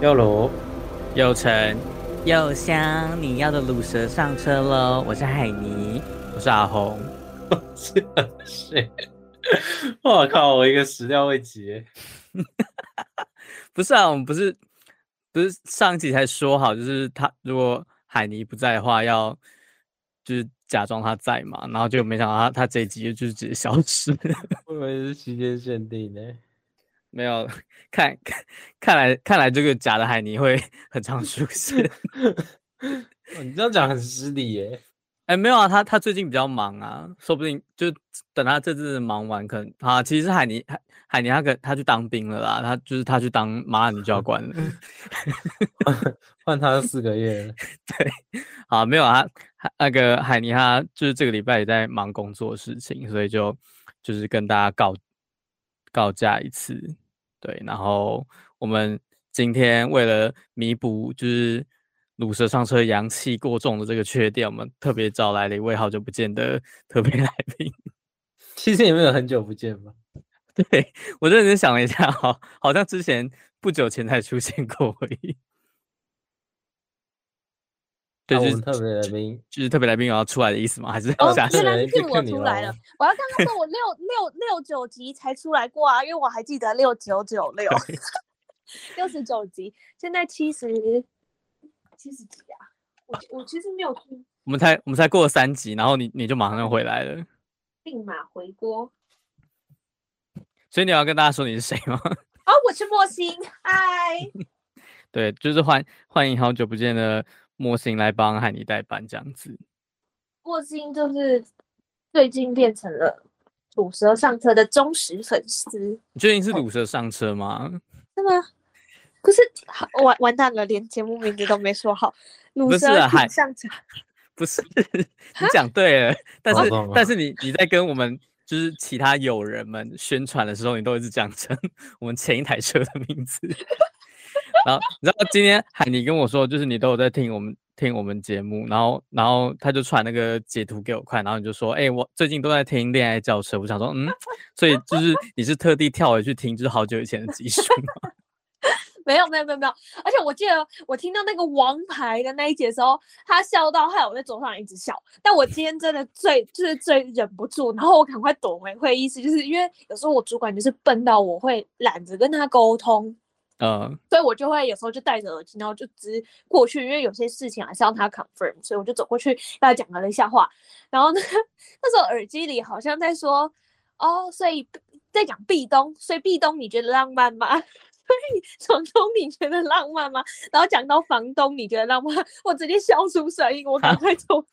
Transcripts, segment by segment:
又鲁，又橙，又香，你要的卤蛇上车喽！我是海尼，我是阿红，是，我靠，我一个始料未及，不是啊，我们不是不是上集才说好，就是他如果海尼不在的话，要就是假装他在嘛，然后就没想到他他这一集就直接消失，我以为是期间限定呢。没有，看看看来看来这个假的海尼会 很常出现。你这样讲很失礼耶。哎，没有啊，他他最近比较忙啊，说不定就等他这次忙完，可能啊，其实海尼海海尼他可他去当兵了啦，他就是他去当马尔尼教官了，换他四个月了。对，好，没有啊，那个海尼他就是这个礼拜也在忙工作的事情，所以就就是跟大家告告假一次。对，然后我们今天为了弥补就是鲁蛇上车阳气过重的这个缺点，我们特别找来了一位好久不见的 特别来宾。其实也没有很久不见吧？对，我认真想了一下，好，好像之前不久前才出现过而已。对，就是特别来宾，就是特别来宾要出来的意思吗？还是哦，原来是我出来了。我要刚刚说我六六六九集才出来过啊，因为我还记得六九九六 六十九集，现在七十七十几啊。我我其实没有听，我们才我们才过了三集，然后你你就马上又回来了，立马回锅。所以你要跟大家说你是谁吗？哦，我是莫心，嗨。对，就是欢欢迎好久不见的。莫心来帮海尼代班这样子，莫心就是最近变成了鲁蛇上车的忠实粉丝。你最近是鲁蛇上车吗？是吗？可是，完完蛋了，连节目名字都没说好。鲁蛇上车，不是，你讲对了，但是但是你你在跟我们就是其他友人们宣传的时候，你都一直讲成 我们前一台车的名字。然后你知道今天海霓跟我说，就是你都有在听我们听我们节目，然后然后他就传那个截图给我看，然后你就说，哎、我最近都在听恋爱轿车，我想说，嗯，所以就是你是特地跳回去听，就是好久以前的集数吗？没有没有没有没有，而且我记得我听到那个王牌的那一节的时候，他笑到害我在桌上一直笑，但我今天真的最就是最忍不住，然后我赶快躲回会议室，就是因为有时候我主管就是笨到我会懒得跟他沟通。嗯，所以我就会有时候就戴着耳机，然后就直过去，因为有些事情还是要他 confirm，所以我就走过去跟他讲了一下话。然后呢，那时候耳机里好像在说，哦，所以在讲壁咚，所以壁咚你觉得浪漫吗？所以房东你觉得浪漫吗？然后讲到房东你觉得浪漫，我直接笑出声音，我赶快走。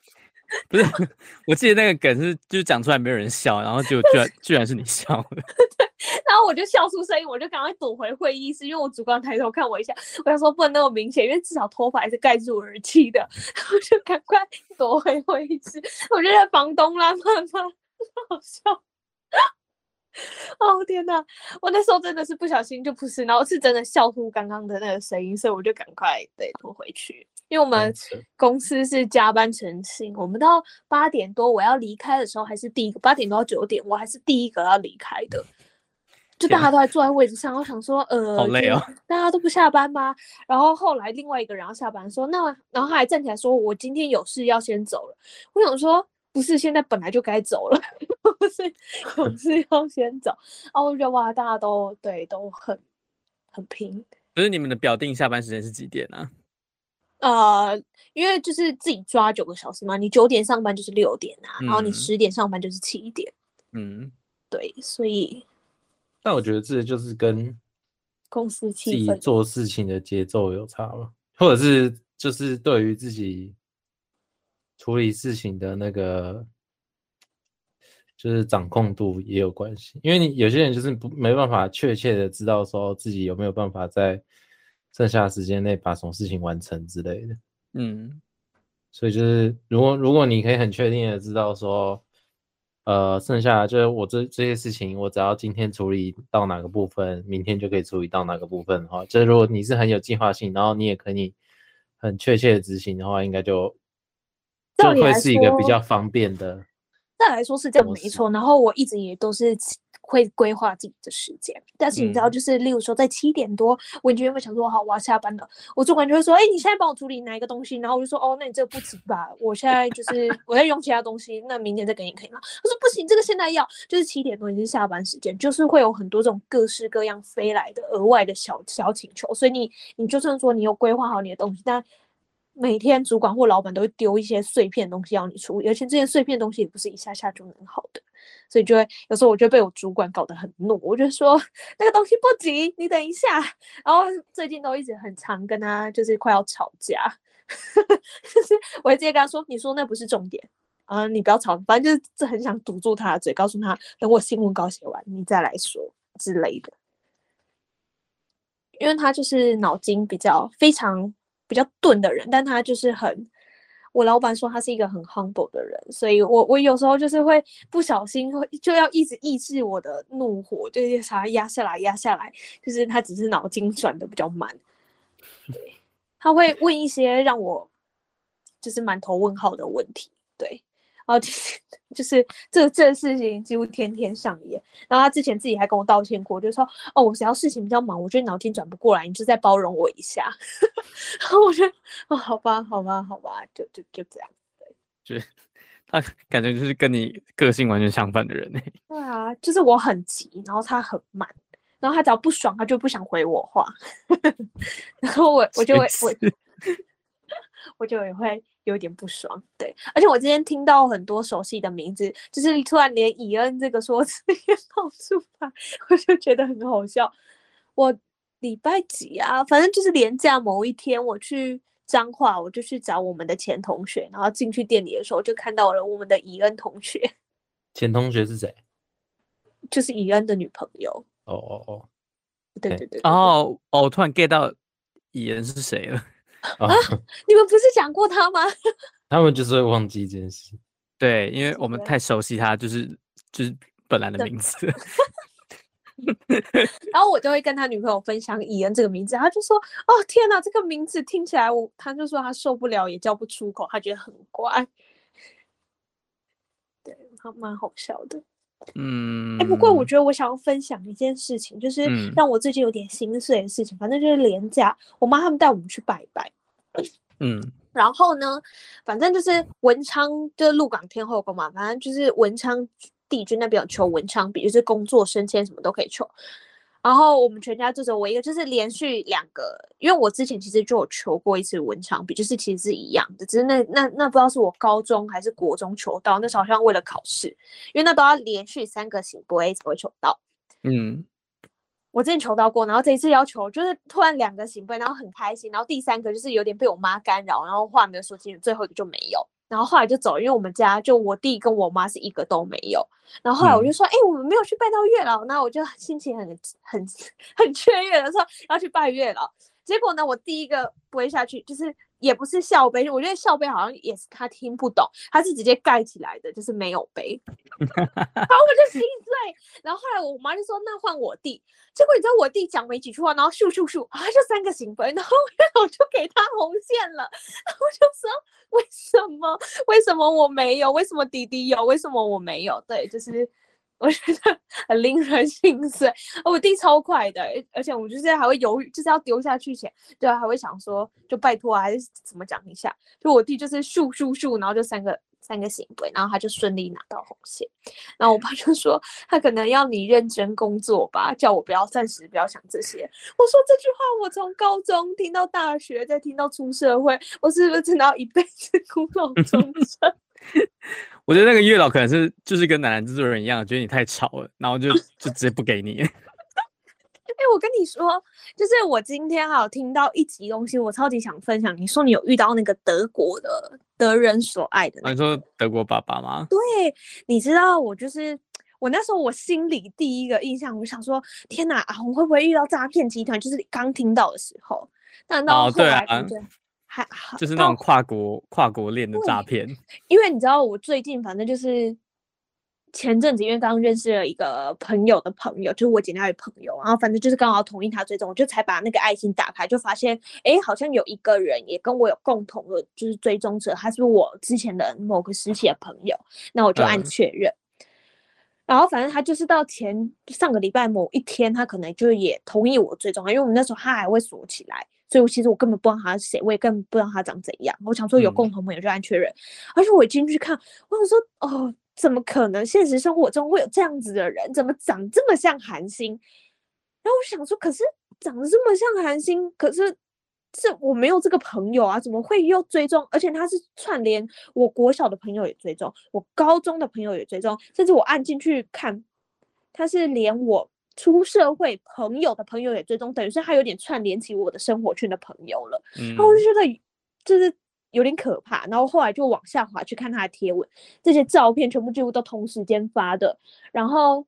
不是，我记得那个梗是，就是讲出来没有人笑，然后就居然居然是你笑了。对，然后我就笑出声音，我就赶快躲回会议室，因为我主管抬头看我一下，我想说不能那么明显，因为至少头发还是盖住耳机的，我就赶快躲回会议室。我觉得房东啦，妈妈好笑。哦天哪，我那时候真的是不小心就不是，然后是真的笑出刚刚的那个声音，所以我就赶快对拖回去。因为我们公司是加班成性，我们到八点多我要离开的时候，还是第一个八点多到九点，我还是第一个要离开的。就大家都还坐在位置上，我想说，呃，好累哦，大家都不下班吗？然后后来另外一个人要下班，说那，然后他还站起来说，我今天有事要先走了。我想说，不是，现在本来就该走了，不是有事 要先走。然后我觉得哇，大家都对都很很拼。不是你们的表定下班时间是几点啊？呃，因为就是自己抓九个小时嘛，你九点上班就是六点啊，嗯、然后你十点上班就是七点。嗯，对，所以。但我觉得这就是跟公司自己做事情的节奏有差吗，或者是就是对于自己处理事情的那个就是掌控度也有关系，因为你有些人就是不没办法确切的知道说自己有没有办法在。剩下的时间内把什么事情完成之类的，嗯，所以就是如果如果你可以很确定的知道说，呃，剩下就是我这这些事情，我只要今天处理到哪个部分，明天就可以处理到哪个部分的话，就是如果你是很有计划性，然后你也可以很确切的执行的话，应该就就会是一个比较方便的。再来说是这样没错，然后我一直也都是。会规划自己的时间。但是你知道，就是例如说在七点多，我已经原本想说好，我要下班了，我主管就会说，哎，你现在帮我处理哪一个东西？然后我就说，哦，那你这个不急吧？我现在就是我在用其他东西，那明天再给你可以吗？他说不行，这个现在要，就是七点多已经是下班时间，就是会有很多这种各式各样飞来的额外的小小请求，所以你你就算说你有规划好你的东西，但每天主管或老板都会丢一些碎片东西要你处理，而且这些碎片东西也不是一下下就能好的，所以就会有时候我就被我主管搞得很怒，我就说那个东西不急，你等一下。然后最近都一直很常跟他就是快要吵架，就是我会直接跟他说，你说那不是重点啊，你不要吵，反正就是很想堵住他的嘴，告诉他等我新闻稿写完你再来说之类的，因为他就是脑筋比较非常。比较钝的人，但他就是很，我老板说他是一个很 humble 的人，所以我我有时候就是会不小心会就要一直抑制我的怒火，就是把他压下来压下来，就是他只是脑筋转的比较慢，对，他会问一些让我就是满头问号的问题，对。哦，就是就是这这个事情几乎天天上演。然后他之前自己还跟我道歉过，就说：“哦，我只要事情比较忙，我觉得脑筋转不过来，你就再包容我一下。”然后我觉得：“哦，好吧，好吧，好吧，就就就这样。”对，就他感觉就是跟你个性完全相反的人呢。对啊，就是我很急，然后他很慢，然后他只要不爽，他就不想回我话。然后我我就会我我就也会。有点不爽，对，而且我今天听到很多熟悉的名字，就是突然连以恩这个说辞 也冒出来，我就觉得很好笑。我礼拜几啊？反正就是连假某一天，我去彰化，我就去找我们的前同学，然后进去店里的时候，就看到了我们的以恩同学。前同学是谁？就是以恩的女朋友。哦哦哦，对对对，对。哦哦，我突然 get 到以恩是谁了。啊！你们不是讲过他吗？他们就是会忘记这件事。对，因为我们太熟悉他，就是就是本来的名字。然后我就会跟他女朋友分享伊恩这个名字，他就说：“哦天哪，这个名字听起来我……”他就说他受不了，也叫不出口，他觉得很怪。对，他蛮好笑的。嗯。哎，不过我觉得我想要分享一件事情，就是让我最近有点心碎的事情。嗯、反正就是廉价，我妈他们带我们去拜拜。嗯，然后呢，反正就是文昌，就是鹿港天后宫嘛，反正就是文昌帝君那边有求文昌笔，就是工作升迁什么都可以求。然后我们全家就只有我一个，就是连续两个，因为我之前其实就有求过一次文昌笔，就是其实是一样的，只是那那那不知道是我高中还是国中求到，那时候好像为了考试，因为那都要连续三个圣杯才会求到。嗯。我之前求到过，然后这一次要求就是突然两个圣杯，然后很开心，然后第三个就是有点被我妈干扰，然后话没有说清楚，最后一个就没有，然后后来就走，因为我们家就我弟跟我妈是一个都没有，然后后来我就说，哎、嗯欸，我们没有去拜到月老，那我就心情很很 很雀跃的说要去拜月老，结果呢，我第一个不会下去就是。也不是笑杯，我觉得笑杯好像也是他听不懂，他是直接盖起来的，就是没有杯。然后我就心碎，然后后来我妈就说：“那换我弟。”结果你知道我弟讲没几句话，然后咻咻咻，啊，就三个行杯，然后 我就给他红线了。然后我就说：“为什么？为什么我没有？为什么弟弟有？为什么我没有？”对，就是。我觉得很令人 心碎，我弟超快的，而且我就是还会犹豫，就是要丢下去前，就，还会想说，就拜托啊，还是怎么讲一下？就我弟就是咻咻咻，然后就三个三个行为，然后他就顺利拿到红线。然后我爸就说，他可能要你认真工作吧，叫我不要暂时不要想这些。我说这句话，我从高中听到大学，再听到出社会，我是不是真的要一辈子孤老终 生？我觉得那个月老可能是就是跟男男制作人一样，觉得你太吵了，然后就就直接不给你。哎、欸，我跟你说，就是我今天还有听到一集东西，我超级想分享。你说你有遇到那个德国的德人所爱的、那个，你说德国爸爸吗？对，你知道我就是我那时候我心里第一个印象，我想说，天哪，啊，我会不会遇到诈骗集团？就是刚听到的时候，但到后来感觉。就是那种跨国跨国恋的诈骗，因为你知道我最近反正就是前阵子，因为刚认识了一个朋友的朋友，就是我姐那位朋友，然后反正就是刚好同意他追踪，我就才把那个爱心打开，就发现哎、欸，好像有一个人也跟我有共同的，就是追踪者，他是我之前的某个时期的朋友，那我就按确认。嗯然后反正他就是到前上个礼拜某一天，他可能就也同意我追踪，因为我们那时候他还会锁起来，所以我其实我根本不知道他是谁，我也根本不知道他长怎样。我想说有共同朋友就按确认，嗯、而且我一进去看，我想说哦，怎么可能现实生活中会有这样子的人？怎么长这么像韩星？然后我想说，可是长得这么像韩星，可是。是我没有这个朋友啊，怎么会又追踪？而且他是串联我国小的朋友也追踪，我高中的朋友也追踪，甚至我按进去看，他是连我出社会朋友的朋友也追踪，等于是他有点串联起我的生活圈的朋友了。嗯，然后我就觉得就是有点可怕。然后后来就往下滑去看他的贴文，这些照片全部几乎都同时间发的，然后。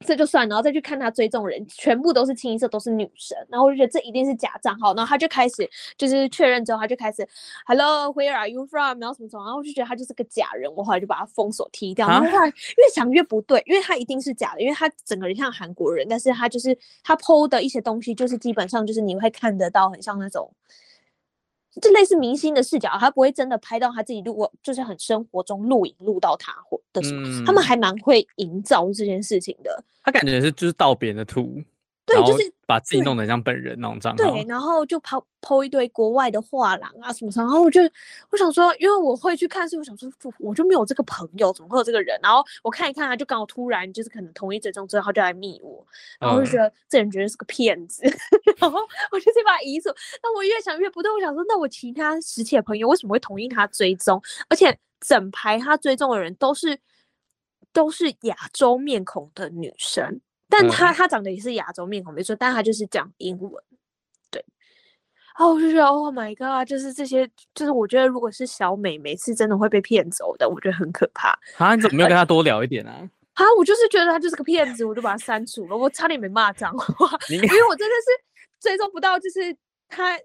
这就算，然后再去看他追踪人，全部都是清一色都是女生，然后我就觉得这一定是假账号，然后他就开始就是确认之后，他就开始，Hello，Where are you from？然后什么什么，然后我就觉得他就是个假人，我后来就把他封锁踢掉。然后后来越想越不对，因为他一定是假的，因为他整个人像韩国人，但是他就是他 PO 的一些东西，就是基本上就是你会看得到，很像那种。就类似明星的视角，他不会真的拍到他自己录过，就是很生活中录影录到他或的什么，嗯、他们还蛮会营造这件事情的。他感觉是就是盗别人的图。对，就是把自己弄得像本人那种账号。对，然后就抛抛一堆国外的画廊啊什么什么，然后我就我想说，因为我会去看，所以我想说，我就没有这个朋友，怎么会有这个人？然后我看一看，他就刚好突然就是可能同意这种之后，他就来密我，然后我就觉得、嗯、这人绝对是个骗子，然后我就先把他移除。那我越想越不对，我想说，那我其他实体的朋友为什么会同意他追踪？而且整排他追踪的人都是都是亚洲面孔的女生。但他他长得也是亚洲面孔没错，但他就是讲英文，对。然后我就觉得，Oh my god，就是这些，就是我觉得如果是小美，每次真的会被骗走的，我觉得很可怕。啊，你怎么没有跟他多聊一点啊？啊，我就是觉得他就是个骗子，我就把他删除了。我差点没骂脏话，因为我真的是追踪不到，就是他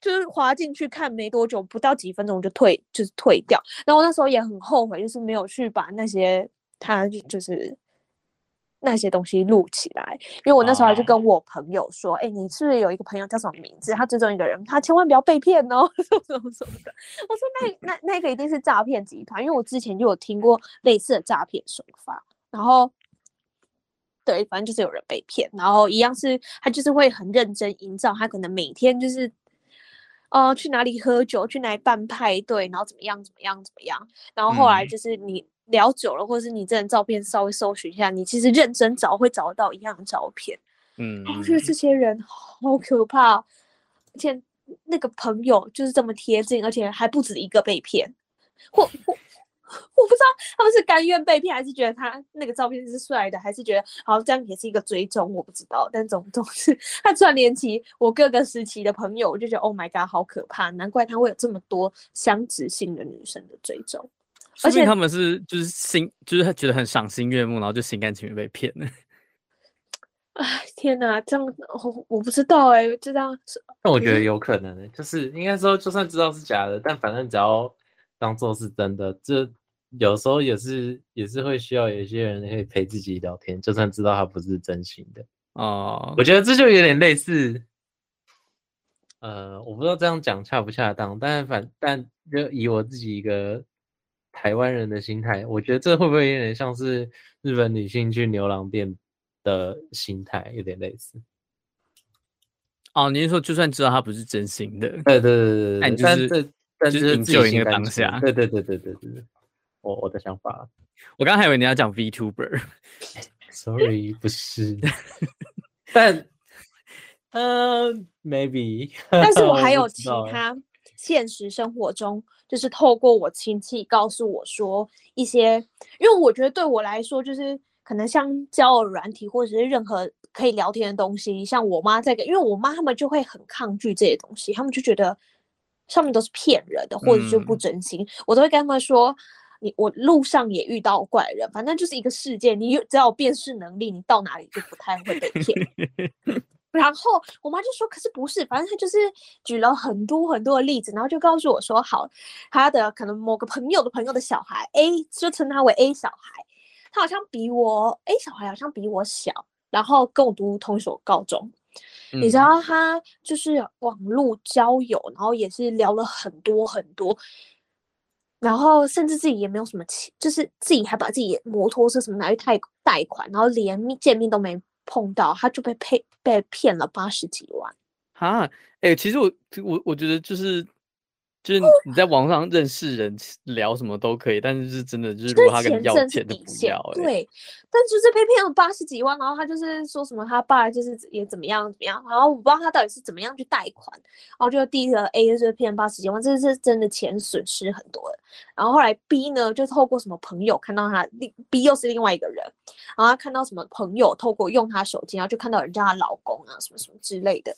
就是滑进去看没多久，不到几分钟我就退，就是退掉。然后我那时候也很后悔，就是没有去把那些他就是。那些东西录起来，因为我那时候还是跟我朋友说，哎、oh. 欸，你是不是有一个朋友叫什么名字？他追踪一个人，他千万不要被骗哦，什么什么什么的。我说那那那个一定是诈骗集团，因为我之前就有听过类似的诈骗手法。然后，对，反正就是有人被骗，然后一样是他就是会很认真营造，他可能每天就是，哦、呃，去哪里喝酒，去哪里办派对，然后怎么样怎么样怎么样，然后后来就是你。嗯聊久了，或者是你这张照片稍微搜寻一下，你其实认真找会找到一样的照片。嗯，我觉得这些人好可怕，而且那个朋友就是这么贴近，而且还不止一个被骗。或我我不知道他们是甘愿被骗，还是觉得他那个照片是帅的，还是觉得好这样也是一个追踪，我不知道。但总总是他串联起我各个时期的朋友，我就觉得 Oh my God，好可怕！难怪他会有这么多相直性的女生的追踪。而且他们是就是心就是觉得很赏心悦目，然后就心甘情愿被骗了。哎，天哪，这样我我不知道哎、欸，就这样。那我觉得有可能、欸，就是应该说，就算知道是假的，但反正只要当做是真的，这有时候也是也是会需要有一些人可以陪自己聊天，就算知道他不是真心的。哦，我觉得这就有点类似，呃，我不知道这样讲恰不恰当，但反但就以我自己一个。台湾人的心态，我觉得这会不会有点像是日本女性去牛郎店的心态，有点类似。哦，你是说就算知道他不是真心的，对对对对对，但是但是就一个当下，对对对对对对对，我我的想法，我刚刚还以为你要讲 VTuber，Sorry，不是，但呃、uh,，maybe，但是我还有其他现实生活中。就是透过我亲戚告诉我说一些，因为我觉得对我来说，就是可能像交友软体或者是任何可以聊天的东西，像我妈这个，因为我妈他们就会很抗拒这些东西，他们就觉得上面都是骗人的，或者就不真心。嗯、我都会跟他们说，你我路上也遇到怪人，反正就是一个事件，你有只要有辨识能力，你到哪里就不太会被骗。然后我妈就说：“可是不是，反正她就是举了很多很多的例子，然后就告诉我说，好，她的可能某个朋友的朋友的小孩 A，就称他为 A 小孩，他好像比我 A 小孩好像比我小，然后跟我读同一所高中。嗯、你知道他就是网络交友，然后也是聊了很多很多。然后甚至自己也没有什么钱，就是自己还把自己摩托车什么拿去贷贷款，然后连见面都没碰到，他就被骗被骗了八十几万。啊，哎、其实我我我觉得就是。就是你在网上认识人聊什么都可以，但是是真的就是如果他跟你要钱就不要、欸。对，但就是被骗了八十几万，然后他就是说什么他爸就是也怎么样怎么样，然后我不知道他到底是怎么样去贷款，然后就第一个 A 就是骗八十几万，这是真的钱损失很多的。然后后来 B 呢，就透过什么朋友看到他，B 又是另外一个人，然后他看到什么朋友透过用他手机，然后就看到人家的老公啊什么什么之类的。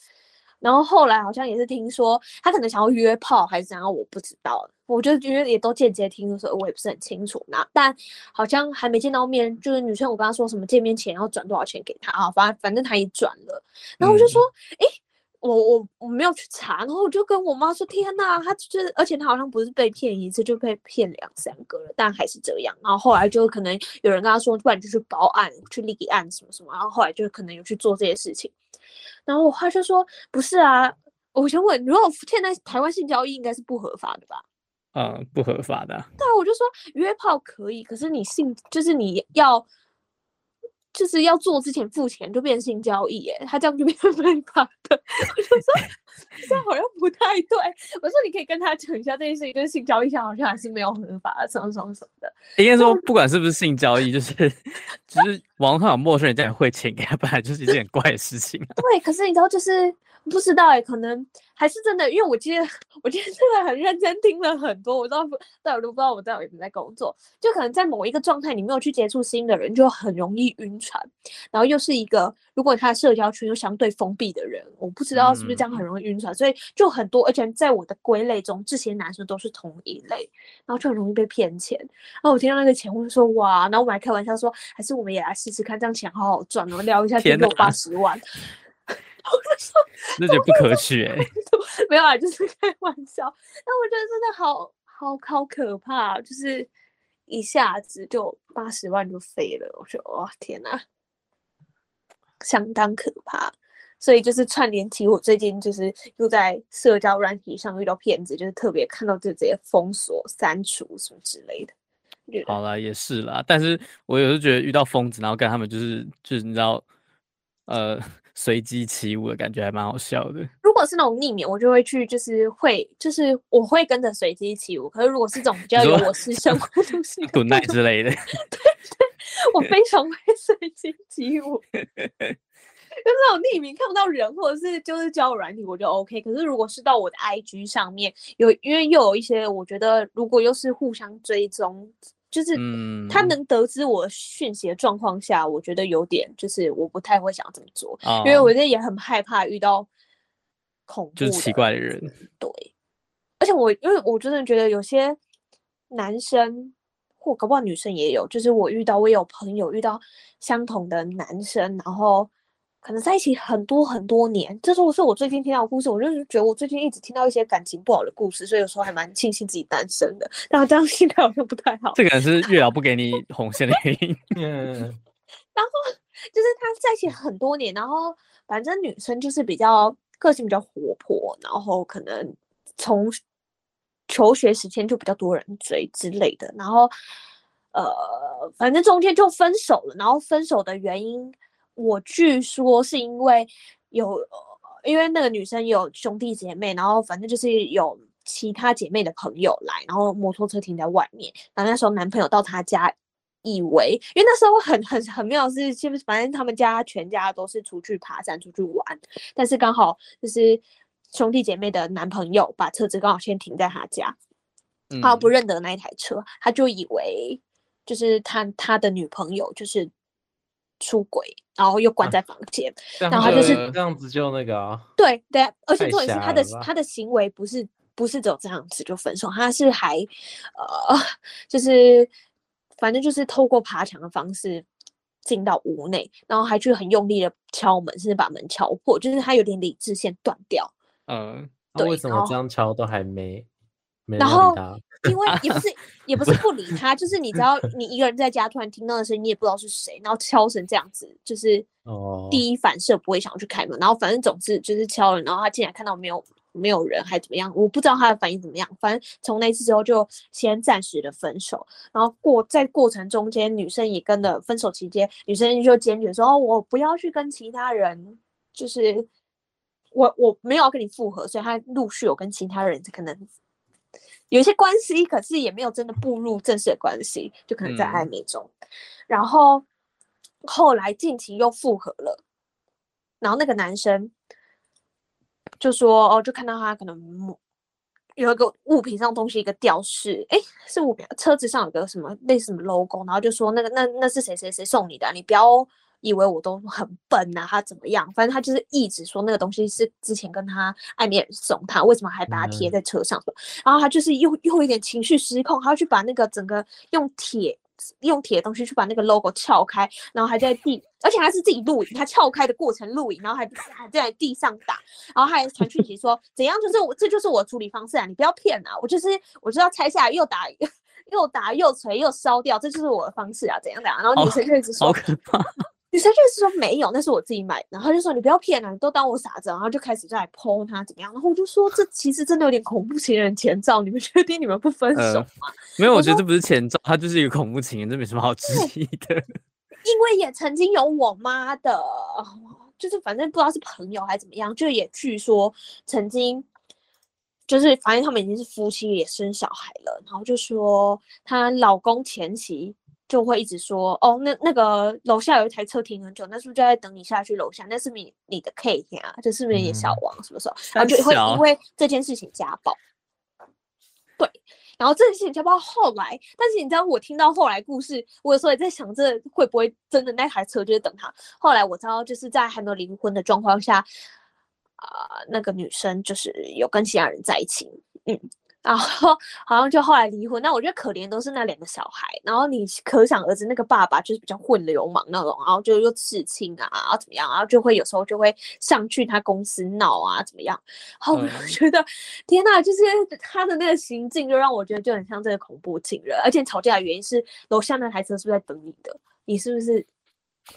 然后后来好像也是听说他可能想要约炮还是怎样，我不知道。我就觉得也都间接听说，我也不是很清楚。那但好像还没见到面，就是女生我跟他说什么见面前要转多少钱给他啊，反正反正他也转了。然后我就说，哎、嗯，我我我没有去查，然后我就跟我妈说，天呐，他就是，而且他好像不是被骗一次，就被骗两三个了，但还是这样。然后后来就可能有人跟他说，不然就去报案，去立案什么什么。然后后来就可能有去做这些事情。然后他就说：“不是啊，我想问，如果现在台湾性交易应该是不合法的吧？”“嗯，不合法的。”“对啊，我就说约炮可以，可是你性就是你要就是要做之前付钱，就变性交易，哎，他这样就变成非法的。”我就说：“这样好像不太对。”我说：“你可以跟他讲一下这件事情，跟性交易上好像还是没有合法的，什么什么什么的。”应该说，不管是不是性交易，就是就是。网上有陌生人这样汇钱给他，本来就是一件很怪的事情。对，可是你知道，就是不知道哎、欸，可能还是真的，因为我今天我今天真的很认真听了很多，我知道大家都不知道我在有没有在工作，就可能在某一个状态，你没有去接触新的人，就很容易晕船。然后又是一个，如果他的社交圈又相对封闭的人，我不知道是不是这样很容易晕船，嗯、所以就很多，而且在我的归类中，这些男生都是同一类，然后就很容易被骗钱。然后我听到那个钱，我就说哇，然后我们还开玩笑说，还是我们也来试。试试看这样钱好好赚，然后聊一下天，天有八十万，那就不可取哎、欸，没有啊，就是开玩笑。但我觉得真的好好好可怕，就是一下子就八十万就飞了。我说哇天哪，相当可怕。所以就是串联起我最近就是又在社交软体上遇到骗子，就是特别看到这些封锁、删除什么之类的。好了，也是啦，但是我有时候觉得遇到疯子，然后跟他们就是就是你知道，呃，随机起舞的感觉还蛮好笑的。如果是那种匿名，我就会去，就是会，就是我会跟着随机起舞。可是如果是这种比较有我私生活东西，Good night 之类的，对对，我非常会随机起舞。就是那种匿名看不到人，或者是就是交友软体，我就 OK。可是如果是到我的 IG 上面有，因为又有一些，我觉得如果又是互相追踪。就是他能得知我讯息的状况下，嗯，我觉得有点就是我不太会想这么做，哦，因为我觉得也很害怕遇到恐怖就是奇怪的人。对，而且我因为我真的觉得有些男生或搞不好女生也有，就是我遇到我有朋友遇到相同的男生，然后。可能在一起很多很多年，这是我是我最近听到的故事，我就是觉得我最近一直听到一些感情不好的故事，所以有时候还蛮庆幸自己单身的。但我这样心态好像不太好。这个人是月老不给你 红线的原因。嗯。然后就是他在一起很多年，然后反正女生就是比较个性比较活泼，然后可能从求学时间就比较多人追之类的，然后呃，反正中间就分手了，然后分手的原因。我据说是因为有，因为那个女生有兄弟姐妹，然后反正就是有其他姐妹的朋友来，然后摩托车停在外面，然后那时候男朋友到她家，以为因为那时候很很很妙是，是反正他们家全家都是出去爬山出去玩，但是刚好就是兄弟姐妹的男朋友把车子刚好先停在他家，他不认得那一台车，他就以为就是他他的女朋友就是。出轨，然后又关在房间，啊、然后他就是这样子就那个啊，对对，而且重点是他的他的行为不是不是只有这样子就分手，他是还呃就是反正就是透过爬墙的方式进到屋内，然后还去很用力的敲门，甚至把门敲破，就是他有点理智线断掉。嗯，那为什么这样敲都还没？然后，因为也不是也不是不理他，就是你知道，你一个人在家突然听到的声音，你也不知道是谁，然后敲成这样子，就是第一反射不会想要去开门，然后反正总之就是敲了，然后他进来看到没有没有人还怎么样，我不知道他的反应怎么样。反正从那次之后就先暂时的分手，然后过在过程中间，女生也跟着分手期间，女生就坚决说：“哦，我不要去跟其他人，就是我我没有要跟你复合。”所以他陆续有跟其他人可能有些关系，可是也没有真的步入正式的关系，就可能在暧昧中。嗯、然后后来近期又复合了。然后那个男生就说：“哦，就看到他可能有一个物品上东西一个吊饰，哎，是物品，车子上有个什么类似什么 logo，然后就说那个那那是谁谁谁送你的啊？你不要以为我都很笨啊，他怎么样？反正他就是一直说那个东西是之前跟他暧昧人送他，为什么还把它贴在车上？嗯、然后他就是又又有一点情绪失控，他要去把那个整个用铁。”用铁的东西去把那个 logo 撬开，然后还在地，而且还是自己录影，他撬开的过程录影，然后还还在地上打，然后还传讯息说怎样，就是我这就是我处理方式啊，你不要骗啊，我就是我就要拆下来又打又打又锤又烧掉，这就是我的方式啊，怎样怎样，然后女生就一直说好可怕。女生就是说没有，那是我自己买的。然后他就说你不要骗了，你都当我傻子。然后就开始在剖他怎么样。然后我就说这其实真的有点恐怖情人前兆。你们确定你们不分手吗？呃、没有，我觉得这不是前兆，他就是一个恐怖情人，这没什么好质疑的。因为也曾经有我妈的，就是反正不知道是朋友还是怎么样，就也据说曾经就是反正他们已经是夫妻，也生小孩了。然后就说她老公前妻。就会一直说哦，那那个楼下有一台车停很久，那是不是就在等你下去楼下？那是不是你的 K 呀？这是不是你的小王？什么时候？然后就会因为这件事情家暴。对，然后这件事情家暴后来，但是你知道我听到后来故事，我有时候也在想，这会不会真的那台车就是等他？后来我知道，就是在还没有离婚的状况下，啊、呃，那个女生就是有跟其他人在一起，嗯。然后好像就后来离婚，那我觉得可怜都是那两个小孩。然后你可想而知，那个爸爸就是比较混流氓那种，然后就又刺青啊，然后怎么样，然后就会有时候就会上去他公司闹啊，怎么样？然后我觉得、嗯、天呐，就是他的那个行径，就让我觉得就很像这个恐怖情人。而且吵架的原因是楼下那台车是不是在等你的？你是不是？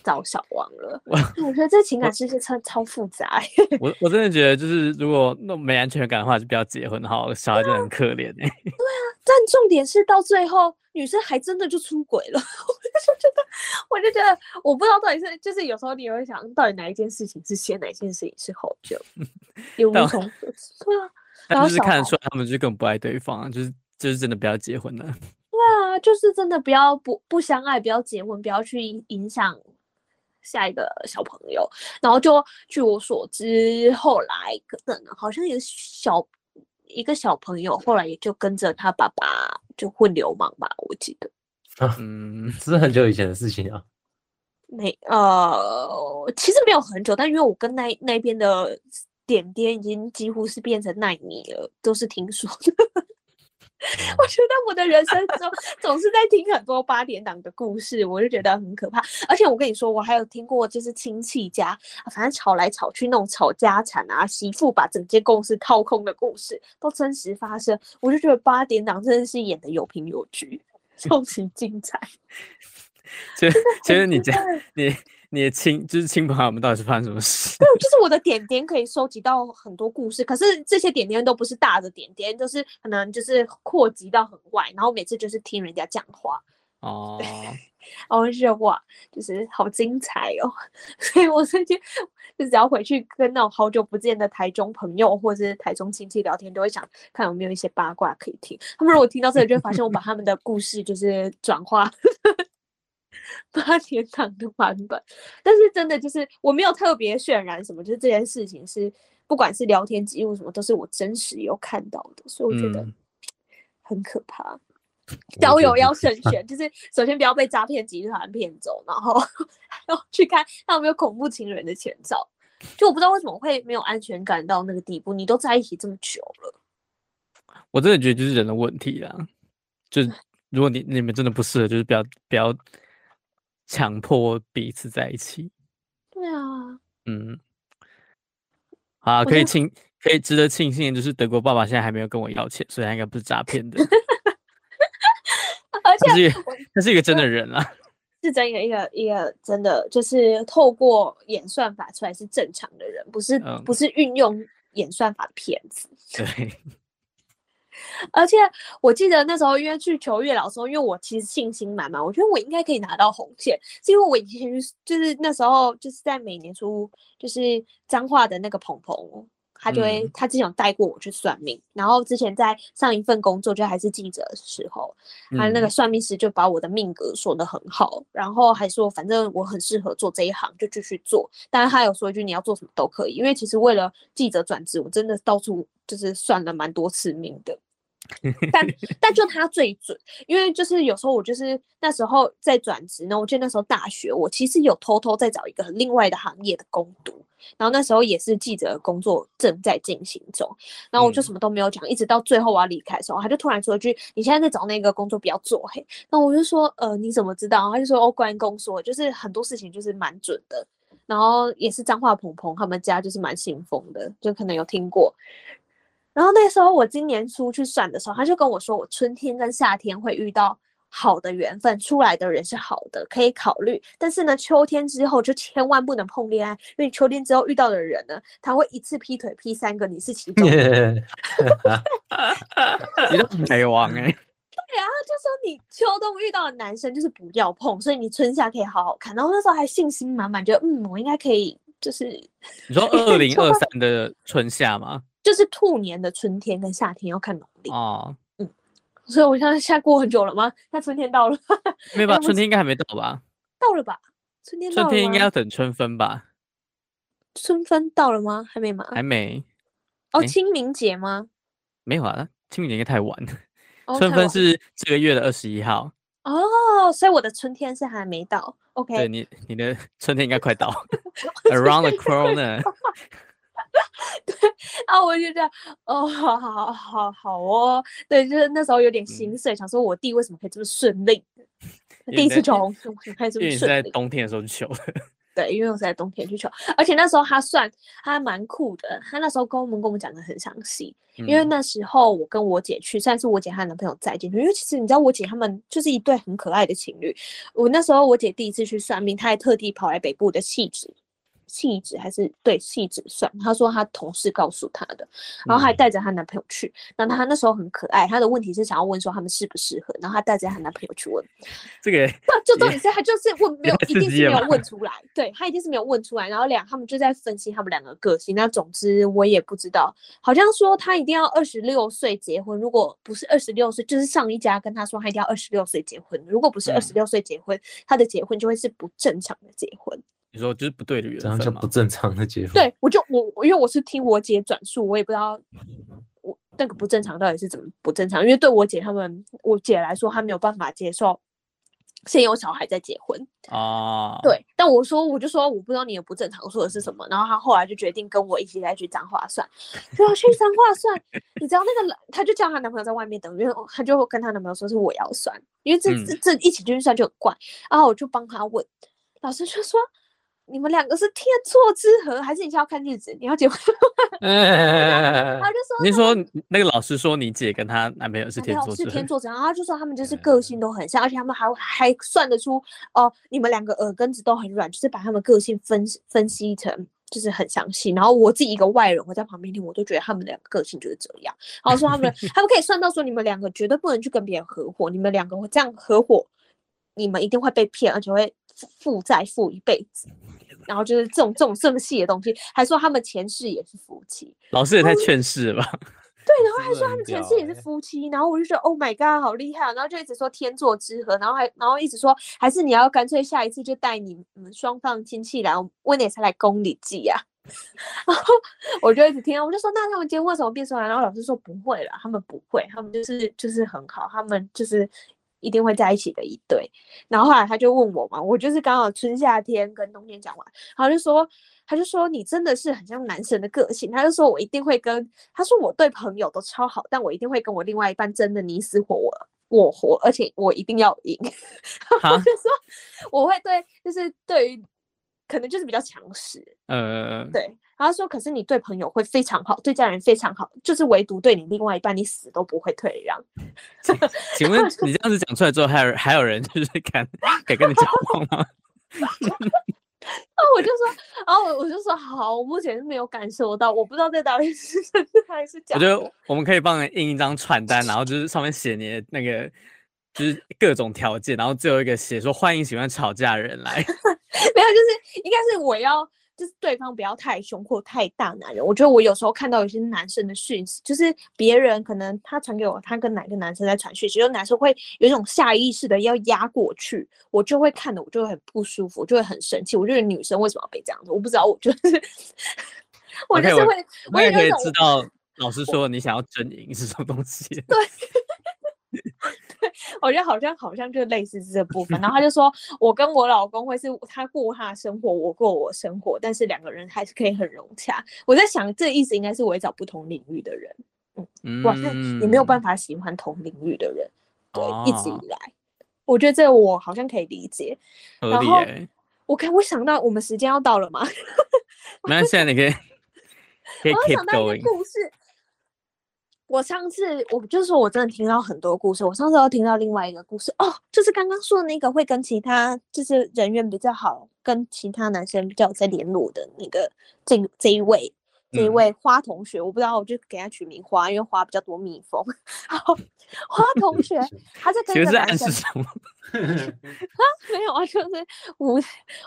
找小王了，我我觉得这情感世界超超复杂。我我真的觉得，就是如果那么没安全感的话，就不要结婚好，小孩就很可怜哎。对啊，但重点是到最后，女生还真的就出轨了。我就觉得，我就觉得，我不知道到底是，就是有时候你会想到底哪一件事情是先，哪一件事情是后，就有无从对啊。但就是看得出来，他们就根本不爱对方，就是就是真的不要结婚了。对啊，就是真的不要不不相爱，不要结婚，不要去影响。下一个小朋友，然后就据我所知，后来可能好像有小一个小朋友，后来也就跟着他爸爸就混流氓吧，我记得。嗯，这是很久以前的事情啊。没呃，其实没有很久，但因为我跟那那边的点点已经几乎是变成奈米了，都是听说的。我 觉得我的人生中总是在听很多八点档的故事，我就觉得很可怕。而且我跟你说，我还有听过就是亲戚家，反正吵来吵去那种吵家产啊，媳妇把整间公司掏空的故事都真实发生。我就觉得八点档真的是演的有凭有据，超级精彩。其实，其实你这 你。你的亲 就是亲朋好友们到底是发生什么事？对，就是我的点点可以收集到很多故事，可是这些点点都不是大的点点，就是可能就是扩及到很外，然后每次就是听人家讲话哦，我就觉得哇，就是好精彩哦，所以我最近就只要回去跟那种好久不见的台中朋友或者是台中亲戚聊天，都会想看有没有一些八卦可以听。他们如果听到这里，就会发现我把他们的故事就是转化。八点档的版本，但是真的就是我没有特别渲染什么，就是这件事情是不管是聊天记录什么，都是我真实有看到的，所以我觉得很可怕。交友要慎选，就是首先不要被诈骗集团骗走，然后 还要去看他有没有恐怖情人的前兆。就我不知道为什么会没有安全感到那个地步，你都在一起这么久了，我真的觉得就是人的问题啦。就是如果你你们真的不适合，就是不要不要。强迫彼此在一起，对啊，嗯，啊，可以庆，可以值得庆幸的就是德国爸爸现在还没有跟我要钱，所以他应该不是诈骗的，而。且他是一个真的人啊，是真一个一个一个真的，就是透过演算法出来是正常的人，不是、嗯、不是运用演算法的骗子。对。而且我记得那时候，因为去求月老的时候，因为我其实信心满满，我觉得我应该可以拿到红线，是因为我以前就是那时候就是在每年初就是彰化的那个鹏鹏，他就会、嗯、他之前有带过我去算命，然后之前在上一份工作就还是记者的时候，他那个算命师就把我的命格说得很好，嗯、然后还说反正我很适合做这一行，就继续做。但是他有说一句你要做什么都可以，因为其实为了记者转职，我真的到处就是算了蛮多次命的。但 但就他最准，因为就是有时候我就是那时候在转职呢，我记得那时候大学，我其实有偷偷在找一个另外的行业的工读，然后那时候也是记者的工作正在进行中，然后我就什么都没有讲，嗯、一直到最后我要离开的时候，他就突然说一句：“你现在在找那个工作不要做嘿。”那我就说：“呃，你怎么知道？”他就说：“哦，关公说，就是很多事情就是蛮准的，然后也是彰化鹏鹏他们家就是蛮信奉的，就可能有听过。”然后那时候我今年初去算的时候，他就跟我说，我春天跟夏天会遇到好的缘分，出来的人是好的，可以考虑。但是呢，秋天之后就千万不能碰恋爱，因为秋天之后遇到的人呢，他会一次劈腿劈三个，你是其中。你都没王哎。对啊，就说你秋冬遇到的男生就是不要碰，所以你春夏可以好好看。然后那时候还信心满满，觉得嗯，我应该可以，就是你说 二零二三的春夏吗？就是兔年的春天跟夏天要看农历哦，嗯，所以我现在 现在过很久了吗？那春天到了，没有吧？春天应该还没到吧？到了吧？春天春天应该要等春分吧？春分到了吗？还没吗？还没。哦，清明节吗？没有啊，清明节应该太晚了。春分是这个月的二十一号。哦，所以我的春天是还没到。OK，对你，你的 春天应该快到，Around the corner。对啊，我就这样哦，好好好好哦，对，就是那时候有点心碎，嗯、想说我弟为什么可以这么顺利？第一次求红怎么可以这么顺利？因为是在冬天的时候去求的。对，因为我是在冬天去求，而且那时候他算他还蛮酷的，他那时候跟我们跟我们讲的很详细。因为那时候我跟我姐去，算是我姐和男朋友在进去，因为其实你知道我姐他们就是一对很可爱的情侣。我那时候我姐第一次去算命，她还特地跑来北部的汐止。气质还是对气质算，她说她同事告诉她的，然后还带着她男朋友去。那、嗯、她那时候很可爱，她的问题是想要问说他们适不适合，然后她带着她男朋友去问。这个，那就重点是她就是问 没有，一定是没有问出来，对她一定是没有问出来。然后两他们就在分析他们两个个性。那总之我也不知道，好像说她一定要二十六岁结婚，如果不是二十六岁，就是上一家跟她说她一定要二十六岁结婚，如果不是二十六岁结婚，她、嗯、的结婚就会是不正常的结婚。你说就是不对的缘分，这样就不正常的结 婚。对，我就我因为我是听我姐转述，我也不知道我那个不正常到底是怎么不正常。因为对我姐他们，我姐来说，她没有办法接受先有小孩再结婚啊。对，但我说我就说我不知道你的不正常说的是什么，然后她后来就决定跟我一起再去彰化算，就要去彰化算。你知道那个，她就叫她男朋友在外面等，因为她就跟她男朋友说是我要算，因为这、嗯、这这一起进去算就很怪。然后我就帮她问，老师就说。你们两个是天作之合，还是你先要看日子？你要结婚？他就说，你说那个老师说你姐跟她男朋友是天作之合，是天作之合，然后他就说他们就是个性都很像，而且他们还还算得出哦，你们两个耳根子都很软，就是把他们个性分分析成就是很详细。然后我自己一个外人，我在旁边听，我都觉得他们两个个性就是这样。然后说他们 他们可以算到说你们两个绝对不能去跟别人合伙，你们两个会这样合伙，你们一定会被骗，而且会负债负一辈子。然后就是这种这种这么细的东西，还说他们前世也是夫妻，老师也太劝世了吧？对，然后还说他们前世也是夫妻，然后我就觉得 Oh my God，好厉害！然后就一直说天作之合，然后还然后一直说还是你要干脆下一次就带你们双方亲戚来，我也才来宫里祭啊。然后我就一直听，我就说那他们结婚为什么变出来？然后老师说不会了，他们不会，他们就是就是很好，他们就是。一定会在一起的一对，然后后来他就问我嘛，我就是刚好春夏天跟冬天讲完，他就说，他就说你真的是很像男神的个性，他就说我一定会跟，他说我对朋友都超好，但我一定会跟我另外一半争的你死我我活，而且我一定要赢，我就说我会对，就是对于可能就是比较强势，呃，对。然后说，可是你对朋友会非常好，对家人非常好，就是唯独对你另外一半，你死都不会退让。请问你这样子讲出来之后，还有还有人就是 敢敢跟你交往吗？啊，我就说，然后我我就说好，我目前是没有感受到，我不知道这到底是真的还是假的。我觉得我们可以帮你印一张传单，然后就是上面写你的那个，就是各种条件，然后最后一个写说欢迎喜欢吵架的人来。没有，就是应该是我要。就是对方不要太凶或太大男人，我觉得我有时候看到有些男生的讯息，就是别人可能他传给我，他跟哪个男生在传讯息，就男生会有一种下意识的要压过去，我就会看的，我就会很不舒服，我就会很生气。我觉得女生为什么要被这样子？我不知道，我就是 我就是会，okay, 我，我也可以知道老师说你想要阵营是什么东西。对。我觉得好像好像就类似这部分，然后他就说，我跟我老公会是他过他的生活，我过我生活，但是两个人还是可以很融洽。我在想，这意思应该是我找不同领域的人，嗯，我好像也没有办法喜欢同领域的人，对，哦、一直以来，我觉得这我好像可以理解。合理然后我看我想到我们时间要到了吗？那现在你可以。我想到一个故事。我上次我就是说我真的听到很多故事，我上次又听到另外一个故事哦，就是刚刚说的那个会跟其他就是人缘比较好，跟其他男生比较在联络的那个这这一位这一位花同学，嗯、我不知道，我就给他取名花，因为花比较多蜜蜂。然后花同学他在跟一个男生，啊没有啊，就是蝴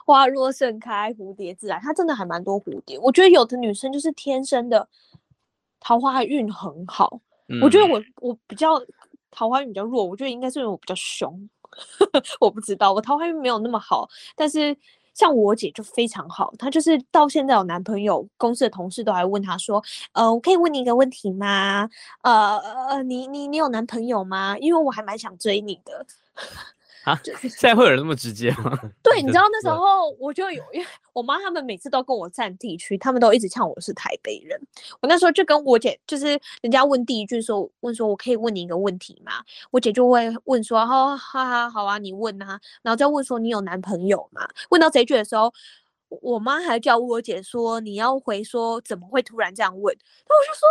花若盛开，蝴蝶自来，他真的还蛮多蝴蝶。我觉得有的女生就是天生的。桃花运很好，嗯、我觉得我我比较桃花运比较弱，我觉得应该是因为我比较凶，我不知道我桃花运没有那么好，但是像我姐就非常好，她就是到现在有男朋友，公司的同事都还问她说，呃，我可以问你一个问题吗？呃呃，你你你有男朋友吗？因为我还蛮想追你的。啊，现在会有人那么直接吗？对，你知道那时候我就有，因为我妈他们每次都跟我站地区，他们都一直呛我是台北人。我那时候就跟我姐，就是人家问第一句说，问说我可以问你一个问题吗？我姐就会问说，哈哈哈，好啊，你问啊。然后再问说你有男朋友吗？问到这句的时候，我妈还叫我姐说你要回说怎么会突然这样问？那我就说。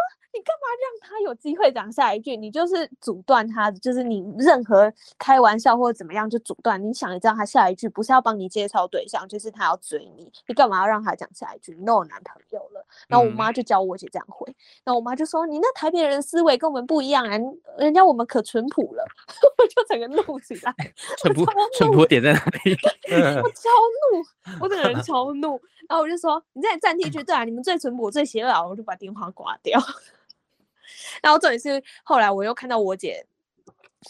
你干嘛让他有机会讲下一句？你就是阻断他，就是你任何开玩笑或者怎么样就阻断。你想，你知道他下一句不是要帮你介绍对象，就是他要追你。你干嘛要让他讲下一句？你都有男朋友了。然后我妈就教我姐这样回。然后我妈就说：“你那台北人思维跟我们不一样啊，人家我们可淳朴了。”我就整个怒起来。淳朴淳朴点在哪里？我超怒，我整个人超怒。然后我就说：“你在站地区对啊，你们最淳朴、最邪恶。”我就把电话挂掉。然后这里是后来我又看到我姐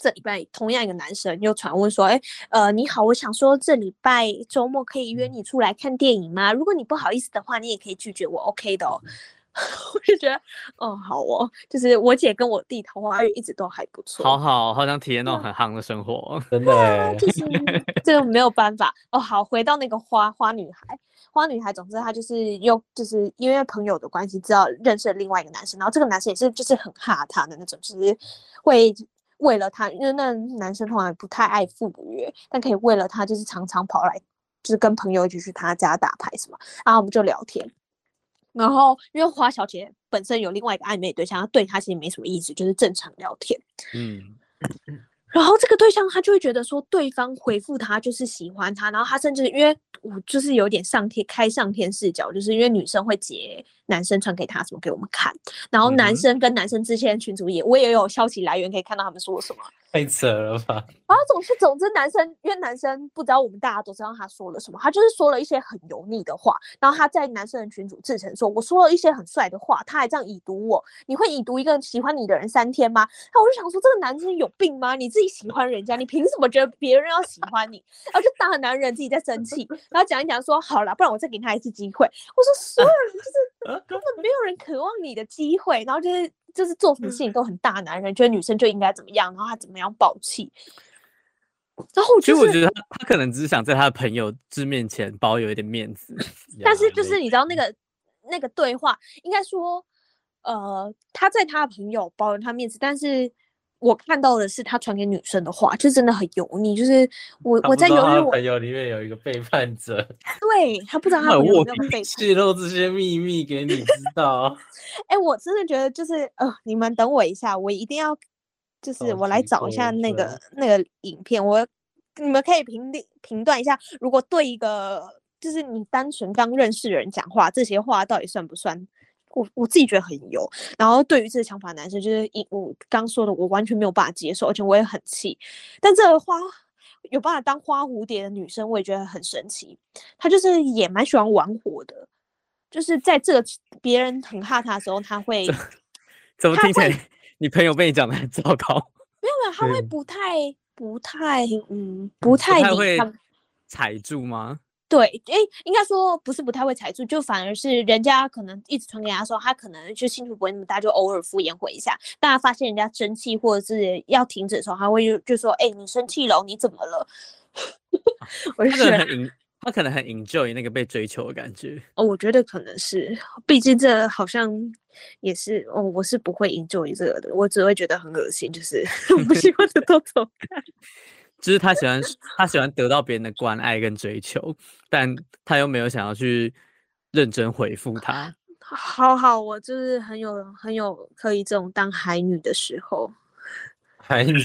这礼拜同样一个男生又传问说，哎，呃，你好，我想说这礼拜周末可以约你出来看电影吗？如果你不好意思的话，你也可以拒绝我，OK 的哦。我就觉得，哦，好哦，就是我姐跟我弟桃花运一直都还不错，好好，好想体验那种很夯的生活，真 的，就是这个没有办法哦。好，回到那个花花女孩。花女孩，总之她就是又就是因为朋友的关系，知道认识了另外一个男生，然后这个男生也是就是很哈她的那种，就是会为了他，因为那男生通常不太爱赴约，但可以为了他，就是常常跑来，就是跟朋友一起去他家打牌什么，然后我们就聊天，然后因为花小姐本身有另外一个暧昧对象，她对他其实没什么意思，就是正常聊天，嗯。然后这个对象他就会觉得说，对方回复他就是喜欢他，然后他甚至因为我就是有点上天开上天视角，就是因为女生会截男生传给他什么给我们看，然后男生跟男生之间的群组也我也有消息来源可以看到他们说什么，太扯了吧？然后总之总之男生因为男生不知道我们大家都知道他说了什么，他就是说了一些很油腻的话，然后他在男生的群组自称说，我说了一些很帅的话，他还这样已读我，你会已读一个喜欢你的人三天吗？那我就想说这个男生有病吗？你自己喜欢人家，你凭什么觉得别人要喜欢你？然后就大男人自己在生气，然后讲一讲说好了，不然我再给他一次机会。我说所有人就是 根本没 有人渴望你的机会，然后就是就是做什么事情都很大男人，觉得女生就应该怎么样，然后他怎么样暴气。然后、就是、其实我觉得他他可能只是想在他的朋友之面前保有一点面子，但是就是你知道那个那个对话，应该说呃他在他的朋友保有他面子，但是。我看到的是他传给女生的话，就真的很油腻。就是我我在犹豫，我朋友里面有一个背叛者，对他不知道 他有没有被泄露这些秘密给你知道。哎、欸，我真的觉得就是呃，你们等我一下，我一定要就是我来找一下那个那个影片，我你们可以评评断一下，如果对一个就是你单纯刚认识的人讲话，这些话到底算不算？我我自己觉得很油。然后对于这个想法，男生就是一我刚说的，我完全没有办法接受，而且我也很气。但这个花有办法当花蝴蝶的女生，我也觉得很神奇。她就是也蛮喜欢玩火的，就是在这个别人很怕她的时候，她会怎么听起来？你朋友被你讲的很糟糕？没有没有，她会不太不太嗯不太理他踩住吗？对，哎，应该说不是不太会踩住，就反而是人家可能一直传给他说，他可能就兴趣不会那么大，就偶尔敷衍回一下。大家发现人家生气或者是要停止的时候，他会就就说，哎，你生气了，你怎么了？我就觉得很他可能很 enjoy 那个被追求的感觉。哦，我觉得可能是，毕竟这好像也是哦，我是不会 enjoy 这个的，我只会觉得很恶心，就是 不喜欢的都走开。就是他喜欢他喜欢得到别人的关爱跟追求，但他又没有想要去认真回复他。好好，我就是很有很有可以这种当海女的时候。海女，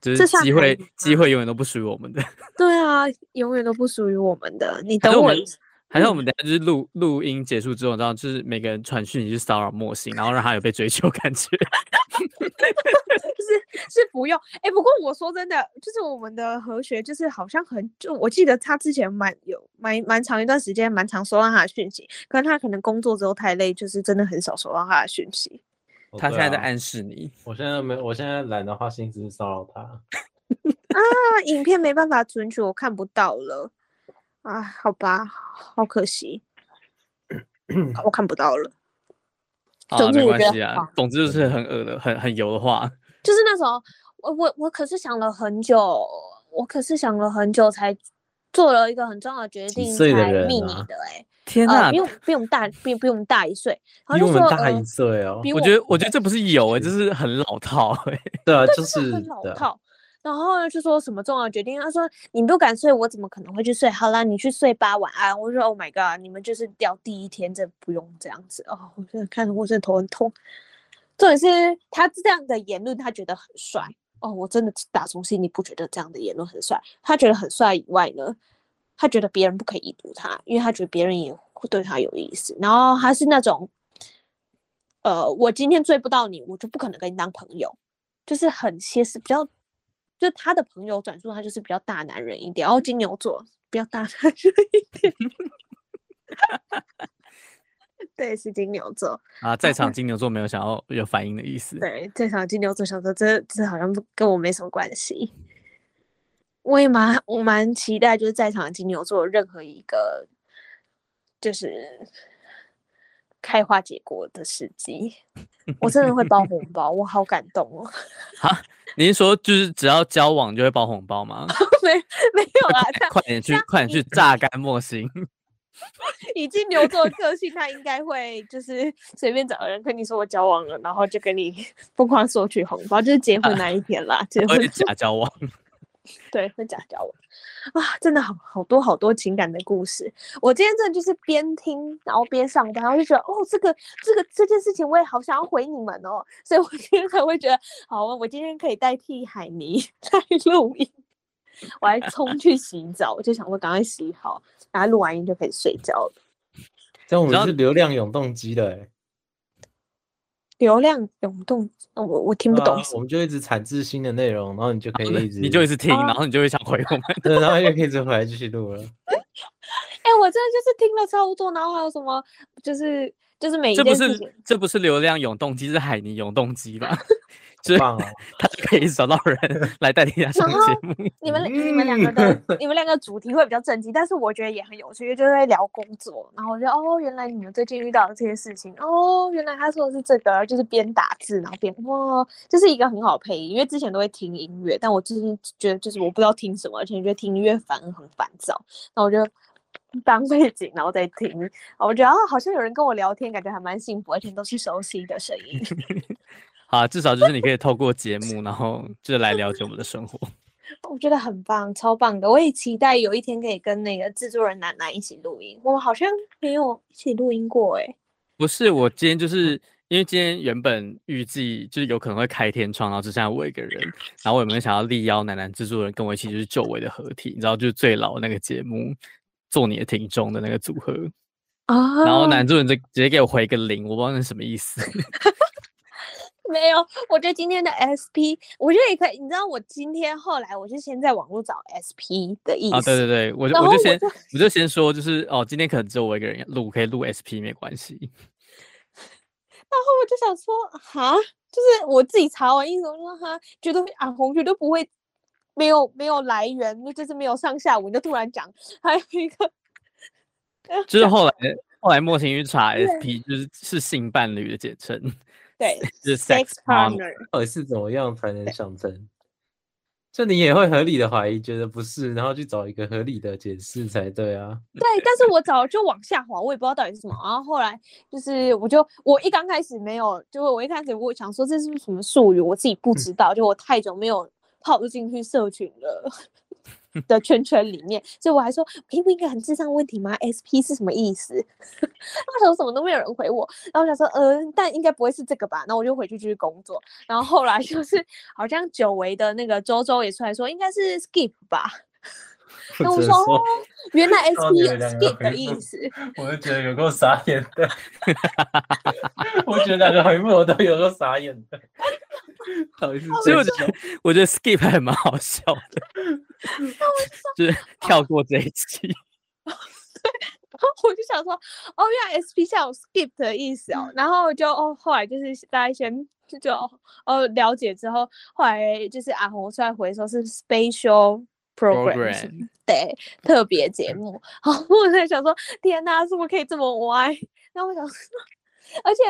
就是机会机会永远都不属于我们的。对啊，永远都不属于我们的。你等我。还是我们等下就是录录音结束之后，然后就是每个人传讯息去骚扰莫心，然后让他有被追求感觉。是是不用哎、欸，不过我说真的，就是我们的和学，就是好像很就我记得他之前蛮有蛮蛮长一段时间蛮常收到他的讯息，可能他可能工作之后太累，就是真的很少收到他的讯息。他现在在暗示你，我现在没，我现在懒得花心思骚扰他。啊，影片没办法存取，我看不到了。啊，好吧，好可惜，我看不到了。总之没关系啊，总之就是很恶的，很很油的话。就是那时候，我我我可是想了很久，我可是想了很久才做了一个很重要的决定才密你的哎、欸。天哪，比我比我们大，比比我们大一岁，比我们大一岁哦。我觉得我觉得这不是油哎，这是很老套哎。对啊，就是很老套。然后呢就说什么重要决定？他说你不敢睡，我怎么可能会去睡？好啦，你去睡吧，晚安。我说 Oh my god，你们就是掉第一天，这不用这样子哦。我现在看着我现在头很痛。重点是他这样的言论，他觉得很帅哦。我真的打从心里不觉得这样的言论很帅。他觉得很帅以外呢，他觉得别人不可以读他，因为他觉得别人也会对他有意思。然后他是那种，呃，我今天追不到你，我就不可能跟你当朋友，就是很歇斯，比较。就他的朋友转述，他就是比较大男人一点，然后金牛座比较大男人一点。对，是金牛座啊，在场金牛座没有想要有反应的意思。对，在场金牛座想说，这这好像跟我没什么关系。我也蛮我蛮期待，就是在场金牛座任何一个就是开花结果的时机，我真的会包红包，我好感动哦。啊你是说，就是只要交往就会包红包吗？没没有啦，快点去，快点去榨干莫心。以金牛座的个性，他应该会就是随便找个人跟你说我交往了，然后就跟你 疯狂索取红包，就是结婚那一天啦，结婚假交往。对，会假交往。啊，真的好好多好多情感的故事。我今天真的就是边听，然后边上班，然后就觉得哦，这个这个这件事情我也好想要回你们哦，所以我今天才会觉得好，我今天可以代替海尼 来录音。我还冲去洗澡，我就想说赶快洗好，然后录完音就可以睡觉了。这样我们是流量永动机的哎。流量涌动，我我听不懂、啊。我们就一直产制新的内容，然后你就可以一直，你就一直听，然后你就会想回我们，对，然后又可以一直回来继续录了。哎、欸，我真的就是听了超多，然后还有什么，就是就是每一件事情，这不是这不是流量涌动机，是海泥涌动机吧？棒哦，他就可以找到人 来代替他上节目。你们你们两个的 你们两个主题会比较正经，但是我觉得也很有趣，因为就是在聊工作。然后我觉得哦，原来你们最近遇到的这些事情哦，原来他说的是这个，就是边打字然后边哇，这、就是一个很好配音。因为之前都会听音乐，但我最近觉得就是我不知道听什么，而且觉得听音乐反而很烦躁。那我就 当背景，然后再听。我觉得啊，好像有人跟我聊天，感觉还蛮幸福，而且都是熟悉的声音。啊，至少就是你可以透过节目，然后就来了解我们的生活。我觉得很棒，超棒的。我也期待有一天可以跟那个制作人楠楠一起录音。我们好像没有一起录音过哎。不是，我今天就是因为今天原本预计就是有可能会开天窗，然后只剩下我一个人，然后我有没有想要力邀楠楠制作人跟我一起就是久违的合体？你知道，就是最老的那个节目，做你的听众的那个组合啊，然后男主人就直接给我回个零，我不知道那是什么意思。没有，我觉得今天的 SP，我觉得也可以。你知道，我今天后来我是先在网络找 SP 的意思。啊，对对对，我就我就先我就先说，就是哦，今天可能只有我一个人录，可以录 SP 没关系。然后我就想说，哈，就是我自己查完意思，我说哈，绝对阿红绝对不会没有没有来源，就是没有上下文就突然讲。还有一个，就是后 来后来莫晴玉查 SP，就是是性伴侣的简称。对，是 sex partner，到底是怎么样才能想成？就你也会合理的怀疑，觉得不是，然后去找一个合理的解释才对啊。对，但是我早就往下滑，我也不知道到底是什么。然后后来就是，我就我一刚开始没有，就我一开始我想说这是什么术语，我自己不知道，就我太久没有泡入进去社群了。的圈圈里面，所以我还说，可以问一个很智商的问题吗？SP 是什么意思？那时候什么都没有人回我，然后我想说，嗯、呃，但应该不会是这个吧？那我就回去继续工作。然后后来就是 好像久违的那个周周也出来说，应该是 skip 吧。那我说，说，原来 SP 有 skip 的意思。我就觉得有够傻眼的。我觉得两个回复我都有够傻眼的。好意思，所以我觉得我觉得 skip 还蛮好笑的。就是跳过这一期，对，然后我就想说，哦，原来 SP 像有 skip 的意思哦，然后就哦，后来就是大家先就就哦了解之后，后来就是阿红出来回说是 special program，, program 对，特别节目，然后我在想说，天哪，怎么可以这么歪？然后我想说，而且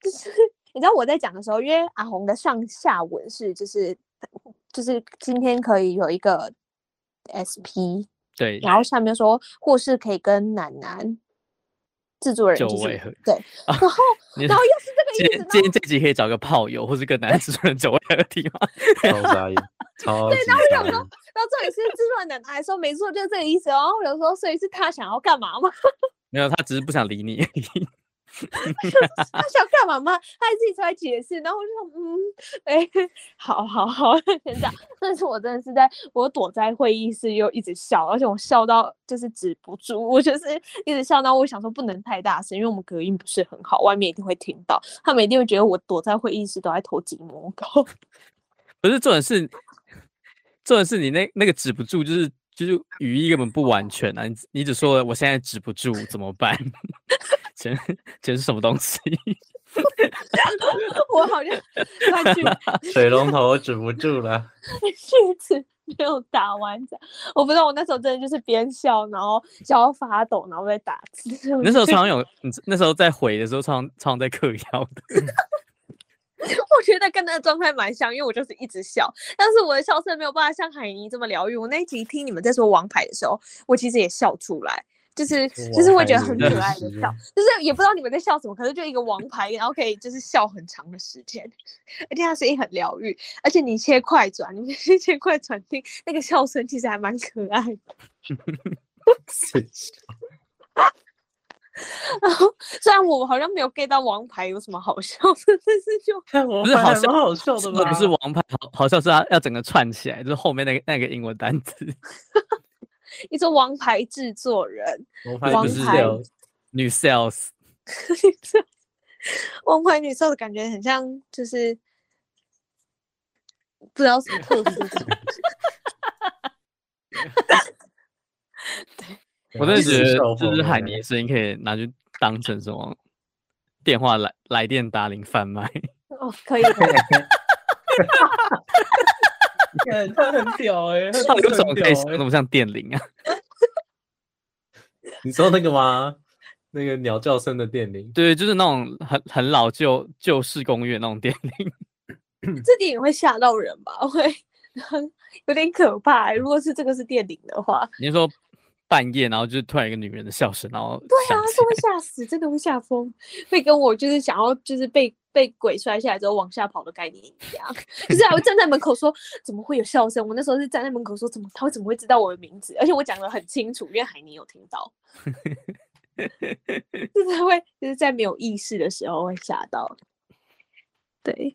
就是你知道我在讲的时候，因为阿红的上下文是就是。就是今天可以有一个 SP，对，然后下面说或是可以跟楠楠制作人就是对，然后 然后又是这个意思。今天这集可以找个炮友，或是跟楠楠制作人久违合体吗？超傻眼，超对，然后我想说，然后这里是制作人楠楠还说没错，就是这个意思。然后我有时候所以是他想要干嘛吗？没有，他只是不想理你。他想干嘛吗？他还自己出来解释，然后我就说，嗯，哎、好 好好，先这样。但是我真的是在我躲在会议室又一直笑，而且我笑到就是止不住，我就是一直笑到我想说不能太大声，因为我们隔音不是很好，外面一定会听到，他们一定会觉得我躲在会议室都在偷鸡摸狗。不是，重点是，重点是你那那个止不住，就是就是语义根本不完全啊！你你只说了我现在止不住怎么办？钱钱是什么东西？我好像乱句，水龙头止不住了。句子没有打完，我不知道。我那时候真的就是边笑，然后笑到发抖，然后在打字。那时候常常有，那时候在回的时候，常常常在嗑药的。我觉得跟那个状态蛮像，因为我就是一直笑，但是我的笑声没有办法像海尼这么疗愈。我那一集听你们在说王牌的时候，我其实也笑出来。就是就是会觉得很可爱的笑，就是也不知道你们在笑什么，可是就一个王牌，然后可以就是笑很长的时间，而且他声音很疗愈，而且你切快转，你 切快转听那个笑声其实还蛮可爱的。然后虽然我好像没有 get 到王牌有什么好笑的，但是就不是好笑好笑的吗？不是王牌好好笑，是他要整个串起来，就是后面那个那个英文单词。你说王牌制作人，王牌女 sales，王牌女 sales 感觉很像，就是不知道什么特殊的东西。我真的觉得，就是海霓声音可以拿去当成什么电话来来电打铃贩卖。哦，可以。可以他很屌哎、欸，他有什么可以那么像电铃啊？你说那个吗？那个鸟叫声的电铃？对，就是那种很很老旧旧式公寓那种电铃。这电影会吓到人吧？会 有点可怕、欸。如果是这个是电铃的话，你说半夜，然后就是突然一个女人的笑声，然后对啊，是会吓死，真的会吓疯，会跟我就是想要就是被。被鬼摔下来之后往下跑的概念一样，可是还会站在门口说怎么会有笑声？我那时候是站在门口说怎么他会怎么会知道我的名字？而且我讲的很清楚，因为海霓有听到，就是会就是在没有意识的时候会吓到。对，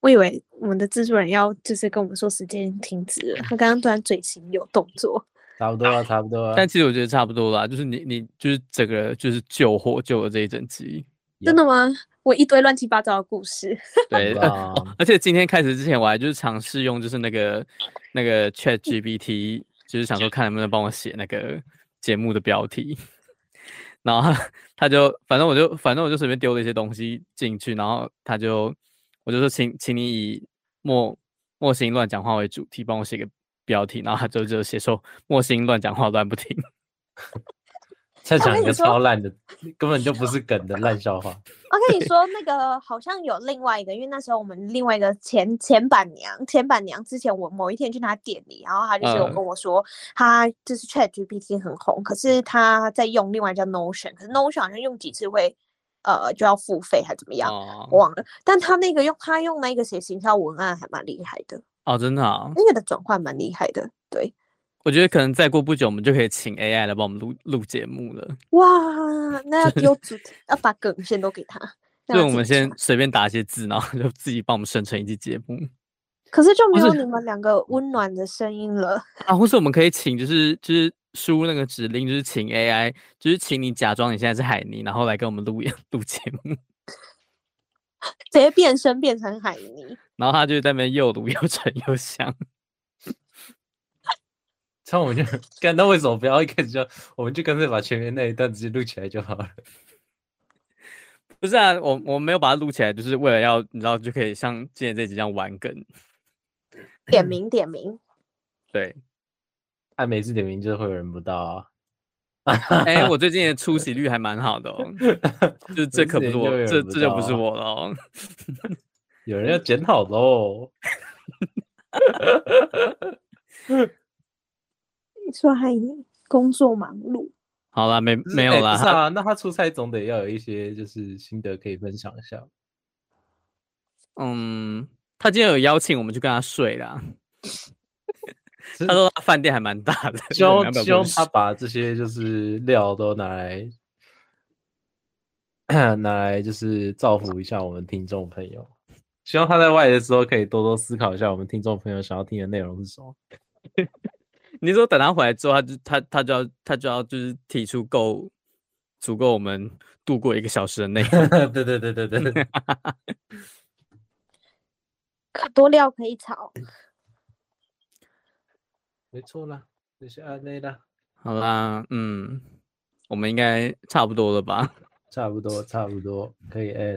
我以为我们的制作人要就是跟我们说时间停止了，他刚刚突然嘴型有动作，差不多了，差不多了。但其实我觉得差不多啦，就是你你就是整个就是救火救了这一整集。真的吗？我一堆乱七八糟的故事。对、哦，而且今天开始之前，我还就是尝试用就是那个那个 Chat GPT，就是想说看能不能帮我写那个节目的标题。然后他他就反正我就反正我就随便丢了一些东西进去，然后他就我就说请请你以莫莫心乱讲话为主题，帮我写个标题。然后他就就写说莫心乱讲话乱不停。再讲一个超烂的，根本就不是梗的烂笑话。我跟你说，那个好像有另外一个，因为那时候我们另外一个前前板娘，前板娘之前我某一天去她店里，然后她就是有跟我说，她就是 Chat GPT 很红，可是她在用另外一叫 Notion，可是 Notion 好像用几次会呃就要付费还怎么样，我忘了。但他那个用他用那个写行销文案还蛮厉害的哦，真的啊，那个的转换蛮厉害的，对。我觉得可能再过不久，我们就可以请 AI 来帮我们录录节目了。哇，那要丢主题，要把梗先都给他。就，我们先随便打一些字，然后就自己帮我们生成一期节目。可是就没有你们两个温暖的声音了啊！或是我们可以请，就是就是输入那个指令，就是请 AI，就是请你假装你现在是海尼，然后来跟我们录 录节目，直接变身变成海尼，然后他就在那边又读又沉又香。那我们就干，那为什么不要一开始就，我们就干脆把前面那一段直接录起来就好了？不是啊，我我没有把它录起来，就是为了要你知道就可以像今天这集这样玩梗。点名点名，对，按每次点名就是会有人不到啊。哎、欸，我最近的 出席率还蛮好的哦，就这可不是我，这这就不是我了哦。有人要检讨喽。你说海霓工作忙碌，好啦，没没有啦。是啊，那他出差总得要有一些就是心得可以分享一下。嗯，他今天有邀请我们去跟他睡啦。他说他饭店还蛮大的，希望 希望他把这些就是料都拿来 拿来就是造福一下我们听众朋友。希望他在外的时候可以多多思考一下我们听众朋友想要听的内容是什么。你说等他回来之后，他就他他就要他就要就是提出够足够我们度过一个小时的内容。对对对对对，可多料可以炒。没错啦，就是阿内啦。好啦，嗯，我们应该差不多了吧？差不多，差不多可以。哎，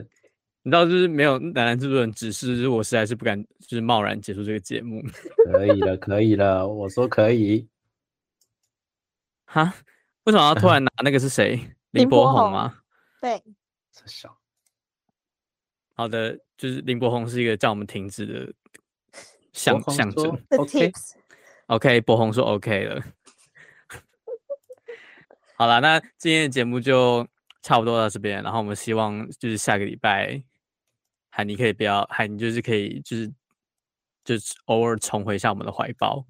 你知道就是没有男男制作人指示，就是我实在是不敢就是贸然结束这个节目。可以了，可以了，我说可以。哈？为什么要突然 拿那个是谁？林柏宏吗？对。好的，就是林柏宏是一个叫我们停止的象象征。OK。OK，博宏说 OK 了。好了，那今天的节目就差不多到这边，然后我们希望就是下个礼拜，海尼可以不要，海尼就是可以就是。就是偶尔重回一下我们的怀抱。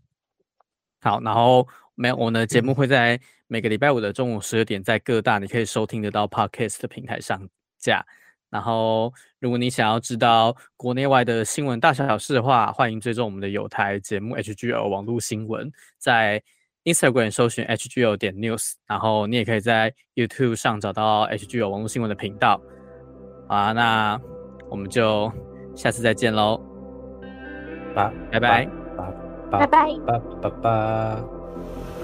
好，然后没有，我们的节目会在每个礼拜五的中午十二点，在各大你可以收听得到 Podcast 的平台上架。然后，如果你想要知道国内外的新闻大小小事的话，欢迎追踪我们的有台节目 HGL 网络新闻，在 Instagram 搜寻 HGL 点 News，然后你也可以在 YouTube 上找到 HGL 网络新闻的频道。好啊，那我们就下次再见喽。拜拜拜拜拜拜拜拜。